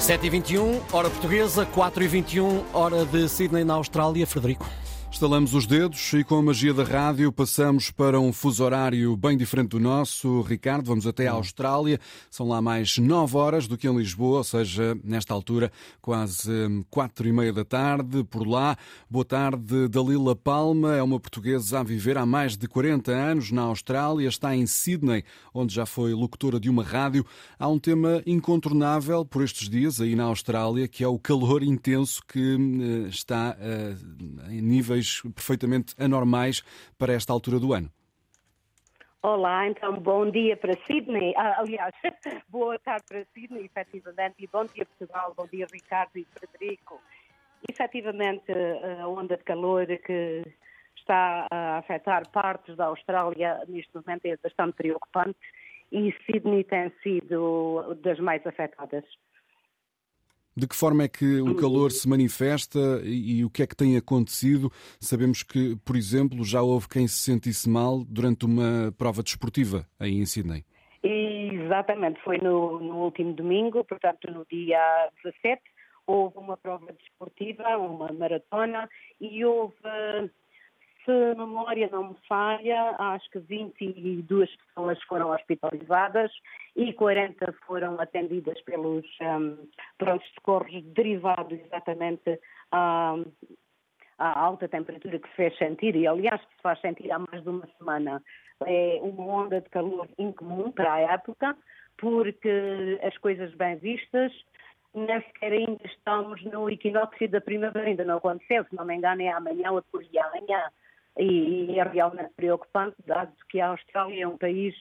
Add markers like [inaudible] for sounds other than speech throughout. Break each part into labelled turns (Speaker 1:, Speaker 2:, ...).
Speaker 1: 7h21, hora portuguesa, 4h21, hora de Sydney, na Austrália. Frederico.
Speaker 2: Estalamos os dedos e com a magia da rádio passamos para um fuso horário bem diferente do nosso. Ricardo, vamos até a Austrália. São lá mais nove horas do que em Lisboa, ou seja, nesta altura quase hum, quatro e meia da tarde. Por lá, boa tarde, Dalila Palma. É uma portuguesa a viver há mais de 40 anos na Austrália. Está em Sydney, onde já foi locutora de uma rádio. Há um tema incontornável por estes dias aí na Austrália, que é o calor intenso que hum, está uh, em perfeitamente anormais para esta altura do ano.
Speaker 3: Olá, então bom dia para Sydney. Ah, aliás, [laughs] boa tarde para Sydney, efetivamente, e bom dia Portugal, bom dia Ricardo e Frederico. Efetivamente, a onda de calor que está a afetar partes da Austrália neste momento é bastante preocupante e Sydney tem sido das mais afetadas.
Speaker 2: De que forma é que o calor se manifesta e, e, o que é que tem acontecido? Sabemos que, por exemplo, já houve quem se sentisse mal durante uma prova desportiva aí em Sydney.
Speaker 3: Exatamente, foi no, no último domingo, portanto no dia 17, houve uma prova desportiva, uma maratona, e houve se a memória não me falha, acho que 22 pessoas foram hospitalizadas e 40 foram atendidas pelos um, prontos-socorros derivados exatamente à, à, alta temperatura que se fez sentir. E, aliás, que se faz sentir há mais de uma semana. É uma onda de calor incomum para a época, porque as coisas bem vistas nem sequer ainda estamos no equinócio da primavera, ainda não aconteceu, se não me engano é amanhã ou depois de amanhã e, e é realmente preocupante, dado que a Austrália é um país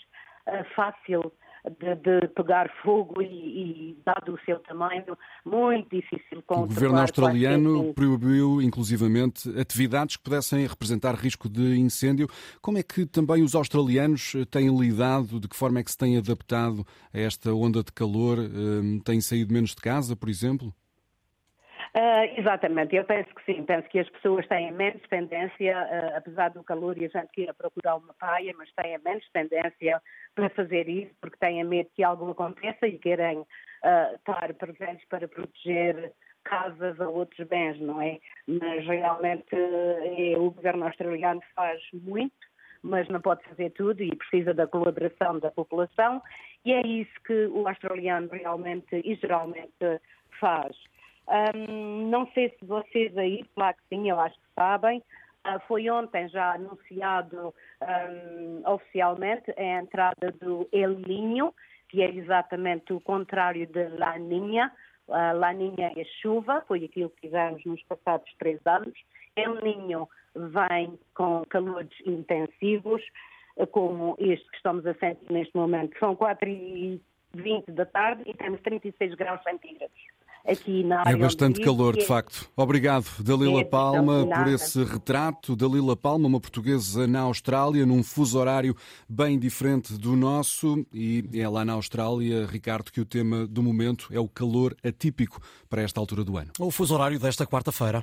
Speaker 3: uh, fácil de, de, pegar fogo e, e, dado o seu tamanho, muito difícil
Speaker 2: controlar. O governo australiano proibiu, inclusivamente, atividades que pudessem representar risco de incêndio. Como é que também os australianos têm lidado, de que forma é que se têm adaptado a esta onda de calor? Uh, têm saído menos de casa, por exemplo?
Speaker 3: Uh, exatamente, eu penso que sim, penso que as pessoas têm menos tendência, uh, apesar do calor e a gente queira procurar uma praia, mas têm menos tendência para fazer isso, porque têm medo que algo aconteça e querem uh, estar presentes para proteger casas ou outros bens, não é? Mas realmente é, o governo australiano faz muito, mas não pode fazer tudo e precisa da colaboração da população, e é isso que o australiano realmente e geralmente faz. Um, não sei se vocês aí, claro que sim, eu acho que sabem, uh, foi ontem já anunciado um, oficialmente a entrada do El Niño, que é exatamente o contrário de La Niña. Uh, La Niña é chuva, foi aquilo que fizemos nos passados três anos. El Niño vem com calores intensivos, como este que estamos a sentir neste momento. São 4 e 20 da tarde e temos 36 graus centígrados aqui na área.
Speaker 2: É bastante calor, de facto. Obrigado, Dalila é, Palma, por esse retrato. Dalila Palma, uma portuguesa na Austrália, num fuso horário bem diferente do nosso. E é lá na Austrália, Ricardo, que o tema do momento é o calor atípico para esta altura do ano.
Speaker 1: O fuso horário desta quarta-feira.